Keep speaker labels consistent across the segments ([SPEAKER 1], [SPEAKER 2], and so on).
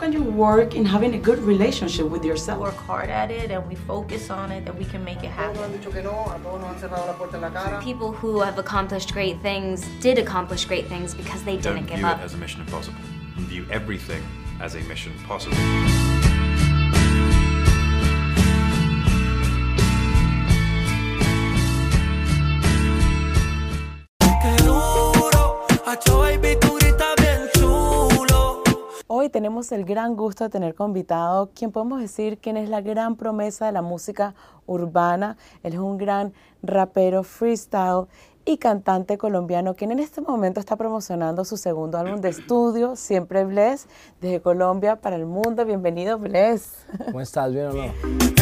[SPEAKER 1] can you work in having a good relationship with yourself?
[SPEAKER 2] Work hard at it and we focus on it, then we can make it happen.
[SPEAKER 3] People who have accomplished great things did accomplish great things because they
[SPEAKER 4] Don't
[SPEAKER 3] didn't give
[SPEAKER 4] view
[SPEAKER 3] up.
[SPEAKER 4] it as a mission impossible. View everything as a mission possible.
[SPEAKER 5] Tenemos el gran gusto de tener como invitado quien podemos decir quien es la gran promesa de la música urbana. Él es un gran rapero freestyle y cantante colombiano quien en este momento está promocionando su segundo álbum de estudio, Siempre Bless, desde Colombia para el mundo. Bienvenido, Bless.
[SPEAKER 6] ¿Cómo estás? ¿Bien o no?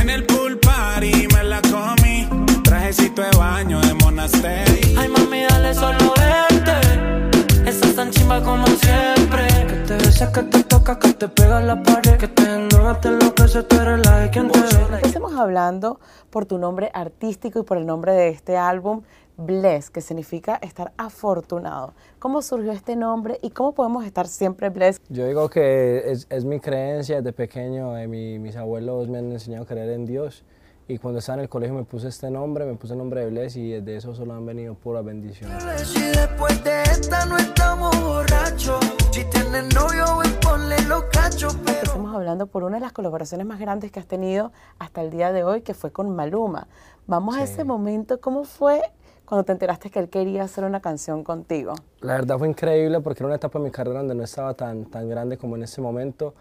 [SPEAKER 7] En el pool party me la comí. Trajecito de baño de monasterio.
[SPEAKER 8] Ay, mami, dale solo verte. Estás tan chimba como siempre. Que te besa, que te toca, que te pega en la pared. Que te enoja, te enloquece, tú eres la de quien te ve.
[SPEAKER 5] Empecemos hablando por tu nombre artístico y por el nombre de este álbum, Bless, que significa estar afortunado. ¿Cómo surgió este nombre y cómo podemos estar siempre blessed?
[SPEAKER 6] Yo digo que es, es mi creencia desde pequeño. eh, mi- mis abuelos me han enseñado a creer en Dios. Y cuando estaba en el colegio me puse este nombre, me puse el nombre de Bless y desde eso solo han venido puras bendiciones.
[SPEAKER 8] Si después de esta no estamos borrachos. Si tienes novio, ven, ponle los cachos. Pero
[SPEAKER 5] Estamos hablando por una de las colaboraciones más grandes que has tenido hasta el día de hoy, que fue con Maluma. Vamos a
[SPEAKER 6] Sí.
[SPEAKER 5] ese momento, ¿cómo fue cuando te enteraste que él quería hacer una canción contigo?
[SPEAKER 6] La verdad fue increíble porque era una etapa de mi carrera donde no estaba tan, tan grande como en este momento.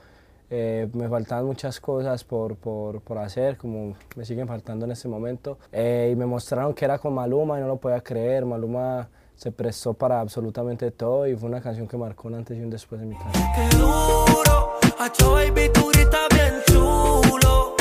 [SPEAKER 6] Eh, me faltaban muchas cosas por, por, por hacer, como me siguen faltando en este momento. Eh, y me mostraron que era con Maluma y no lo podía creer. Maluma se prestó para absolutamente todo y fue una canción que marcó un antes y un después en mi carrera.
[SPEAKER 8] qué duro. Hacho, baby, tú gritas bien chulo.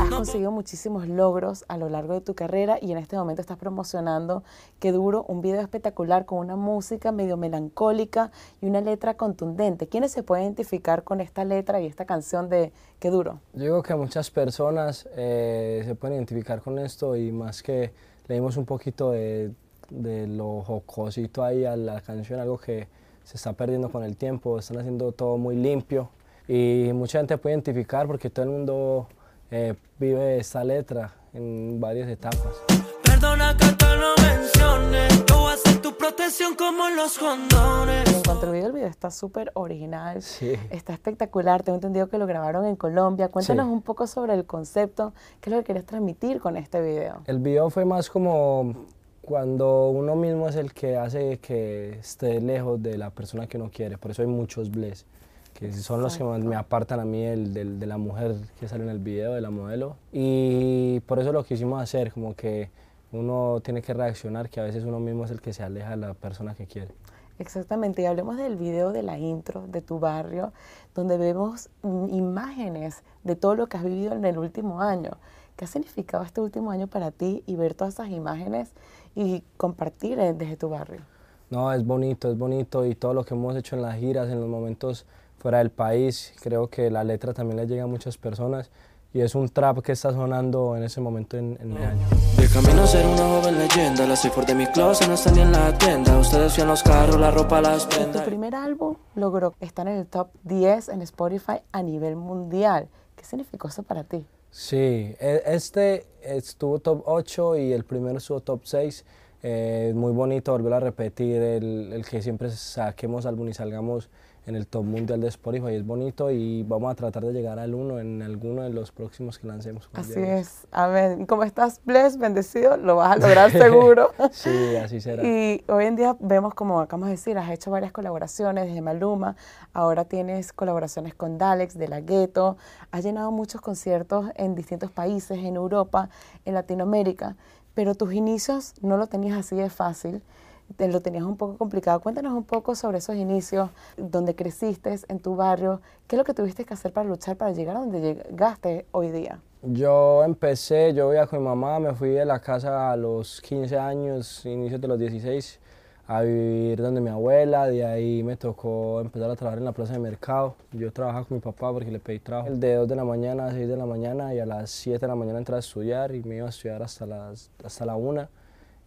[SPEAKER 5] Has conseguido muchísimos logros a lo largo de tu carrera y en este momento estás promocionando Qué Duro, un video espectacular con una música medio melancólica y una letra contundente. ¿Quiénes se pueden identificar con esta letra y esta canción de Qué Duro?
[SPEAKER 6] Yo digo que muchas personas eh, se pueden identificar con esto y más que le dimos un poquito de, de lo jocosito ahí a la canción, algo que se está perdiendo con el tiempo, están haciendo todo muy limpio y mucha gente puede identificar porque todo el mundo eh, vive esta letra en varias etapas.
[SPEAKER 8] Perdona que te lo mencione. Yo voy a ser tu protección como los condones.
[SPEAKER 5] En cuanto al video, el video está súper original,
[SPEAKER 6] Sí.
[SPEAKER 5] está espectacular. Tengo entendido que lo grabaron en Colombia. Cuéntanos
[SPEAKER 6] Sí.
[SPEAKER 5] un poco sobre el concepto, qué es lo que querías transmitir con este video.
[SPEAKER 6] El video fue más como cuando uno mismo es el que hace que esté lejos de la persona que uno quiere. Por eso hay muchos bless, que son los que más me apartan a mí del- del- de la mujer que sale en el video, de la modelo. Y por eso lo quisimos hacer, como que uno tiene que reaccionar, que a veces uno mismo es el que se aleja de la persona que quiere.
[SPEAKER 5] Exactamente, y hablemos del video de la intro de tu barrio, donde vemos mm, imágenes de todo lo que has vivido en el último año. ¿Qué ha significado este último año para ti y ver todas esas imágenes y compartir eh, desde tu barrio?
[SPEAKER 6] No, es bonito, es bonito y todo lo que hemos hecho en las giras, en los momentos fuera del país, creo que la letra también le llega a muchas personas y es un trap que está sonando en ese momento en, en mi año.
[SPEAKER 8] De camino a ser una joven leyenda. Las for de mi closet no están ni en la tienda. Ustedes fían los carros, la ropa, las
[SPEAKER 5] Tu
[SPEAKER 8] prendas.
[SPEAKER 5] primer álbum logró estar en el top 10 en Spotify a nivel mundial. ¿Qué significó eso para ti?
[SPEAKER 6] Sí, e- este estuvo top 8 y el primero estuvo top 6. Eh, muy bonito volver a repetir el, el que siempre saquemos álbum y salgamos en el top mundial de Spotify. Es bonito y vamos a tratar de llegar al 1 en alguno de los próximos que lancemos.
[SPEAKER 5] Así es. Amén. Como estás blessed, bendecido, lo vas a lograr seguro.
[SPEAKER 6] Sí, así será.
[SPEAKER 5] Y hoy en día vemos, como acabamos de decir, has hecho varias colaboraciones desde Maluma, ahora tienes colaboraciones con Dalex de La Ghetto, has llenado muchos conciertos en distintos países, en Europa, en Latinoamérica, pero tus inicios no lo tenías así de fácil, lo tenías un poco complicado. Cuéntanos un poco sobre esos inicios, donde creciste, en tu barrio, qué es lo que tuviste que hacer para luchar, para llegar a donde llegaste hoy día.
[SPEAKER 6] Yo empecé, yo vivía con mi mamá, me fui de la casa a los 15 años, inicios de los 16, a vivir donde mi abuela, de ahí me tocó empezar a trabajar en la plaza de mercado. Yo trabajaba con mi papá porque le pedí trabajo de 2 de la mañana a 6 de la mañana y a las 7 de la mañana entraba a estudiar y me iba a estudiar hasta, las, hasta la 1.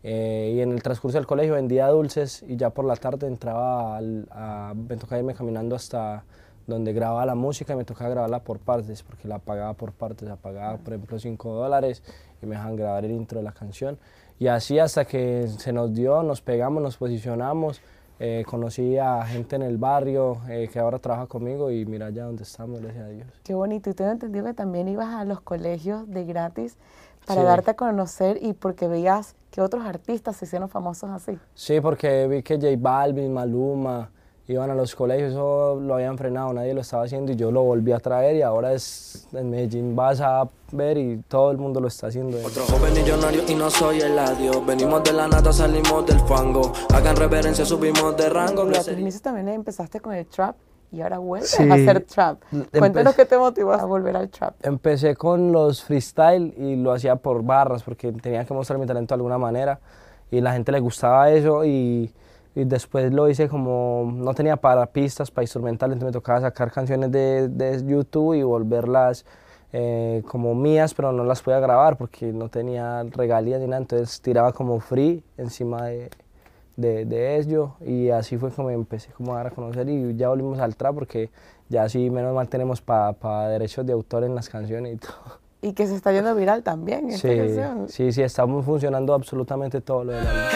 [SPEAKER 6] Eh, y en el transcurso del colegio vendía dulces y ya por la tarde entraba, al, a, me tocaba irme caminando hasta donde grababa la música y me tocaba grabarla por partes, porque la pagaba por partes, la pagaba por ejemplo 5 dólares y me dejan grabar el intro de la canción. Y así hasta que se nos dio, nos pegamos, nos posicionamos, eh, conocí a gente en el barrio eh, que ahora trabaja conmigo y mira ya dónde estamos, gracias a Dios.
[SPEAKER 5] Qué bonito. Y tengo entendido que también ibas a los colegios de gratis para
[SPEAKER 6] Sí.
[SPEAKER 5] darte a conocer y porque veías que otros artistas se hicieron famosos así.
[SPEAKER 6] Sí, porque vi que J Balvin, Maluma iban a los colegios, eso lo habían frenado, nadie lo estaba haciendo y yo lo volví a traer y ahora es en Medellín vas a ver y todo el mundo lo está haciendo.
[SPEAKER 8] Otro joven millonario y no soy el adiós. Venimos de la nata, salimos del fango. Hagan reverencia, subimos de rango.
[SPEAKER 5] Y a tus inicios también empezaste con el trap y ahora vuelves
[SPEAKER 6] Sí.
[SPEAKER 5] a hacer trap.
[SPEAKER 6] Empe-
[SPEAKER 5] Cuéntanos qué te motivó a volver al trap.
[SPEAKER 6] Empecé con los freestyle y lo hacía por barras porque tenía que mostrar mi talento de alguna manera y la gente le gustaba eso y, y después lo hice como no tenía para pistas, para instrumentales, entonces me tocaba sacar canciones de, de YouTube y volverlas eh, como mías, pero no las podía grabar porque no tenía regalías ni nada, entonces tiraba como free encima de, de, de ello y así fue como empecé como a dar a conocer y ya volvimos al trap porque ya así menos mal tenemos para derechos de autor en las canciones y todo.
[SPEAKER 5] Y que se está yendo viral también esta
[SPEAKER 6] Sí,
[SPEAKER 5] canción.
[SPEAKER 6] sí, sí, estamos funcionando absolutamente todo lo de la vida.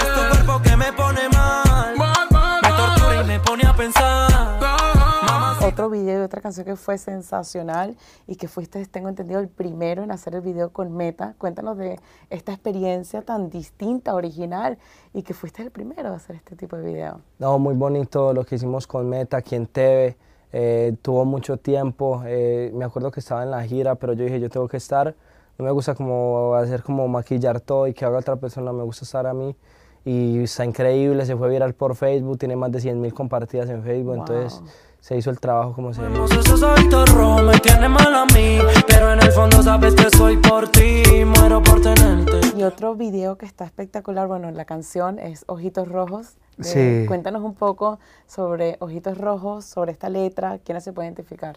[SPEAKER 5] Video y otra canción que fue sensacional y que fuiste, tengo entendido, el primero en hacer el video con Meta. Cuéntanos de esta experiencia tan distinta, original y que fuiste el primero a hacer este tipo de video.
[SPEAKER 6] No, muy bonito lo que hicimos con Meta aquí en TV. eh, tuvo mucho tiempo. eh, me acuerdo que estaba en la gira, pero yo dije, yo tengo que estar. No me gusta como hacer como maquillar todo y que haga otra persona, me gusta estar a mí. Y está increíble, se fue viral por Facebook, tiene más de 100 mil compartidas en Facebook,
[SPEAKER 5] Wow.
[SPEAKER 6] entonces se hizo el trabajo como se
[SPEAKER 8] ojitos rojos.
[SPEAKER 5] Y otro video que está espectacular, bueno, la canción es Ojitos Rojos. de-
[SPEAKER 6] Sí.
[SPEAKER 5] Cuéntanos un poco sobre Ojitos Rojos, sobre esta letra, quiénes se puede identificar.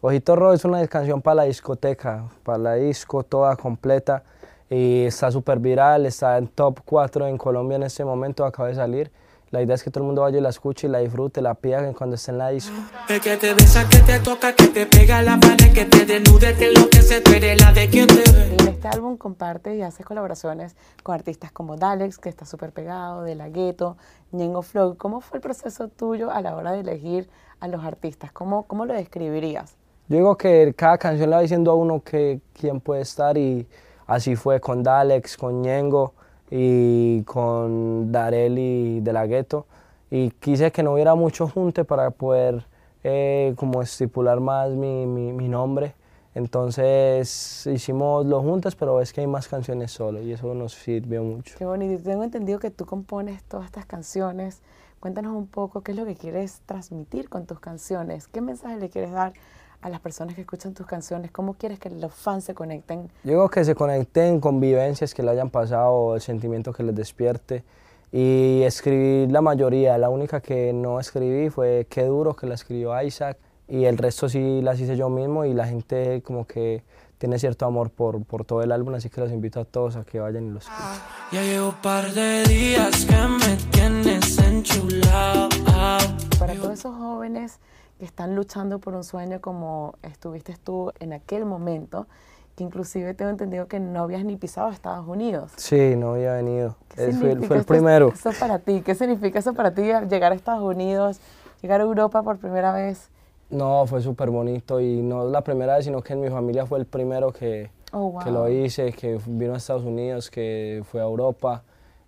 [SPEAKER 6] Ojito Rojo es una canción para la discoteca, para la disco toda completa y está súper viral, está en top 4 en Colombia en este momento, acaba de salir. La idea es que todo el mundo vaya y la escuche y la disfrute, la pida cuando esté en la disco.
[SPEAKER 8] El que te besa, que te toca, que te pega la pared, que te desnude, que lo que se tú eres la de quien te ve.
[SPEAKER 5] En este álbum comparte y haces colaboraciones con artistas como Dalex, que está súper pegado, De La Ghetto, Ñengo Flow. ¿Cómo fue el proceso tuyo a la hora de elegir a los artistas? ¿Cómo, cómo lo describirías?
[SPEAKER 6] Yo digo que cada canción le va diciendo a uno que quién puede estar y así fue con Dalex, con Ñengo y con Darel y De La Ghetto. Y quise que no hubiera mucho junte para poder eh, como estipular más mi, mi, mi nombre. Entonces hicimos los juntas, pero es que hay más canciones solo y eso nos sirvió mucho.
[SPEAKER 5] Qué bonito. Tengo entendido que tú compones todas estas canciones. Cuéntanos un poco qué es lo que quieres transmitir con tus canciones. ¿Qué mensaje le quieres dar a las personas que escuchan tus canciones? ¿Cómo quieres que los fans se conecten?
[SPEAKER 6] Yo digo que se conecten con vivencias que le hayan pasado, el sentimiento que les despierte. Y escribí la mayoría, la única que no escribí fue Qué duro, que la escribió Isaac. Y el resto sí las hice yo mismo y la gente como que tiene cierto amor por, por todo el álbum, así que los invito a todos a que vayan y lo escuchen.
[SPEAKER 8] Ya llevo un par de días que me tienes enchulado.
[SPEAKER 5] Para todos esos jóvenes que están luchando por un sueño como estuviste tú en aquel momento, que inclusive tengo entendido que no habías ni pisado Estados Unidos.
[SPEAKER 6] Sí, no había venido.
[SPEAKER 5] ¿Qué
[SPEAKER 6] Él fue, fue el primero.
[SPEAKER 5] Eso para ti, ¿qué significa eso para ti llegar a Estados Unidos, llegar a Europa por primera vez?
[SPEAKER 6] No, fue súper bonito y no la primera vez, sino que en mi familia fue el primero que,
[SPEAKER 5] Oh,
[SPEAKER 6] que
[SPEAKER 5] wow.
[SPEAKER 6] lo hice, que vino a Estados Unidos, que fue a Europa.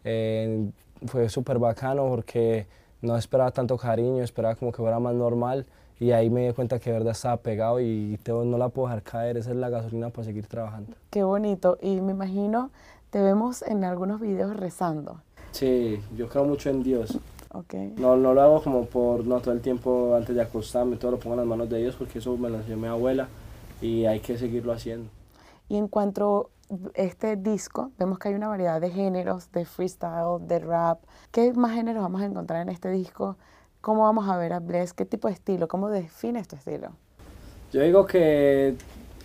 [SPEAKER 6] Eh, fue súper bacano porque no esperaba tanto cariño, esperaba como que fuera más normal y ahí me di cuenta que de verdad estaba pegado y tengo- no la puedo dejar caer, esa es la gasolina para seguir trabajando.
[SPEAKER 5] Qué bonito. Y me imagino, te vemos en algunos videos rezando.
[SPEAKER 6] Sí, yo creo mucho en Dios.
[SPEAKER 5] ¿ok?
[SPEAKER 6] No, no lo hago como por, no todo el tiempo antes de acostarme, todo lo pongo en las manos de Dios porque eso me lo enseñó mi abuela y hay que seguirlo haciendo.
[SPEAKER 5] Y en cuanto a este disco, vemos que hay una variedad de géneros, de freestyle, de rap. ¿Qué más géneros vamos a encontrar en este disco? ¿Cómo vamos a ver a Bless? ¿Qué tipo de estilo? ¿Cómo defines tu estilo?
[SPEAKER 6] Yo digo que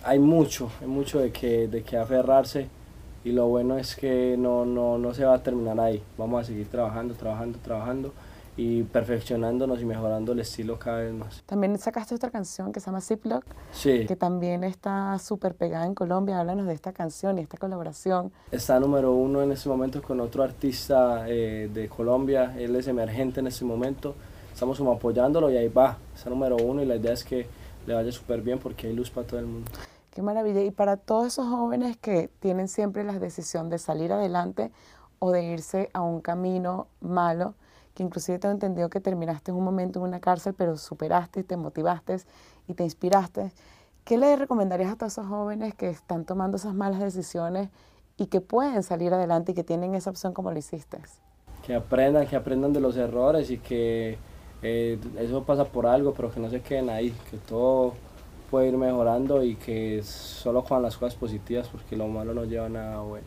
[SPEAKER 6] hay mucho, hay mucho de que, de que aferrarse y lo bueno es que no, no, no se va a terminar ahí. Vamos a seguir trabajando, trabajando, trabajando y perfeccionándonos y mejorando el estilo cada vez más.
[SPEAKER 5] También sacaste otra canción que se llama Ziploc,
[SPEAKER 6] Sí,
[SPEAKER 5] que también está súper pegada en Colombia. Háblanos de esta canción y esta colaboración.
[SPEAKER 6] está número uno en este momento con otro artista eh, de Colombia, él es emergente en este momento, estamos como apoyándolo y ahí va, está número uno y la idea es que le vaya súper bien porque hay luz para todo el mundo.
[SPEAKER 5] Qué maravilla. Y para todos esos jóvenes que tienen siempre la decisión de salir adelante o de irse a un camino malo, que inclusive tengo entendido que terminaste en un momento en una cárcel, pero superaste y te motivaste y te inspiraste. ¿Qué le recomendarías a todos esos jóvenes que están tomando esas malas decisiones y que pueden salir adelante y que tienen esa opción como lo hiciste?
[SPEAKER 6] Que aprendan, que aprendan de los errores y que eh, eso pasa por algo, pero que no se queden ahí, que todo puede ir mejorando y que solo con las cosas positivas porque lo malo no lleva nada bueno.